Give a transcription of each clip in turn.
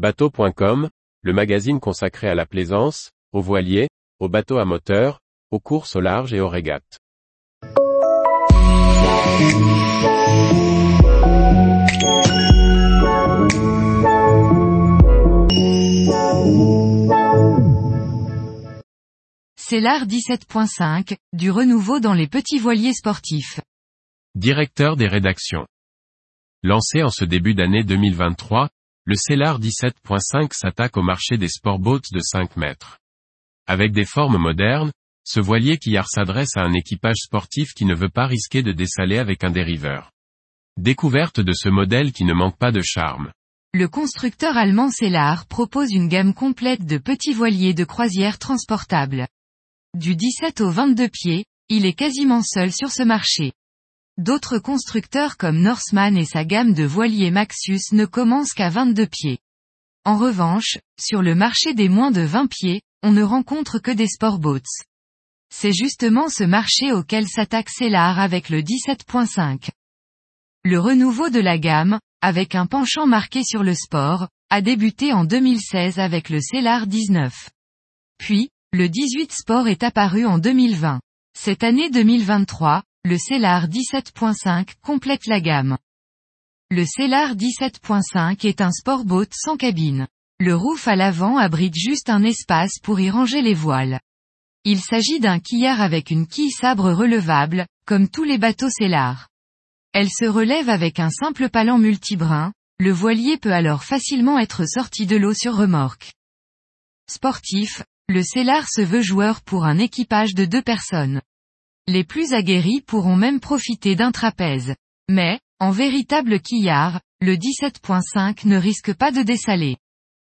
Bateau.com, le magazine consacré à la plaisance, aux voiliers, aux bateaux à moteur, aux courses au large et aux régates. C'est l'art 17.5, du renouveau dans les petits voiliers sportifs. Directeur des rédactions. Lancé en ce début d'année 2023, le Cellar 17.5 s'attaque au marché des sportboats de 5 mètres. Avec des formes modernes, ce voilier quillard s'adresse à un équipage sportif qui ne veut pas risquer de dessaler avec un dériveur. Découverte de ce modèle qui ne manque pas de charme. Le constructeur allemand Cellar propose une gamme complète de petits voiliers de croisière transportables. Du 17 au 22 pieds, il est quasiment seul sur ce marché. D'autres constructeurs comme Norseman et sa gamme de voiliers Maxus ne commencent qu'à 22 pieds. En revanche, sur le marché des moins de 20 pieds, on ne rencontre que des sportboats. C'est justement ce marché auquel s'attaque Cellar avec le 17.5. Le renouveau de la gamme, avec un penchant marqué sur le sport, a débuté en 2016 avec le Cellar 19. Puis, le 18 Sport est apparu en 2020. Cette année 2023, le Cellar 17.5 complète la gamme. Le Cellar 17.5 est un sportboat sans cabine. Le roof à l'avant abrite juste un espace pour y ranger les voiles. Il s'agit d'un quillard avec une quille sabre relevable, comme tous les bateaux Cellar. Elle se relève avec un simple palan multibrin, le voilier peut alors facilement être sorti de l'eau sur remorque. Sportif, le Cellar se veut joueur pour un équipage de deux personnes. Les plus aguerris pourront même profiter d'un trapèze. Mais, en véritable quillard, le 17.5 ne risque pas de dessaler.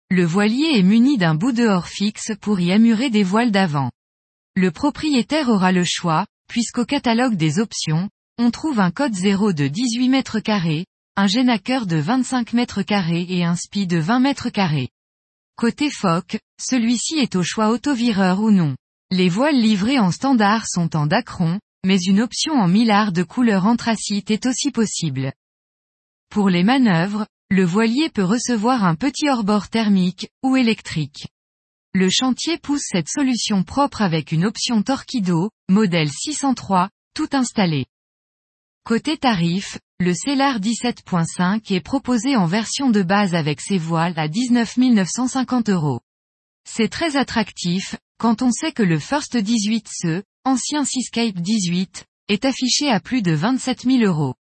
Le voilier est muni d'un bout dehors fixe pour y amurer des voiles d'avant. Le propriétaire aura le choix, puisqu'au catalogue des options, on trouve un code 0 de 18 mètres carrés, un génaqueur de 25 mètres carrés et un spi de 20 mètres carrés. Côté phoque, celui-ci est au choix autovireur ou non. Les voiles livrées en standard sont en dacron, mais une option en millard de couleur anthracite est aussi possible. Pour les manœuvres, le voilier peut recevoir un petit hors-bord thermique, ou électrique. Le chantier pousse cette solution propre avec une option Torquido, modèle 603, tout installé. Côté tarif, le Cellar 17.5 est proposé en version de base avec ses voiles à 19 950 euros. C'est très attractif, quand on sait que le First 18 ce, ancien Seascape 18, est affiché à plus de 27 000 euros.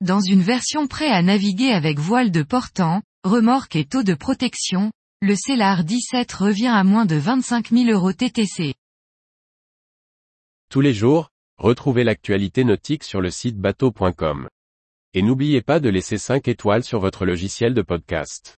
Dans une version prêt à naviguer avec voile de portant, remorque et taux de protection, le Cellar 17 revient à moins de 25 000 euros TTC. Tous les jours, retrouvez l'actualité nautique sur le site bateau.com. Et n'oubliez pas de laisser 5 étoiles sur votre logiciel de podcast.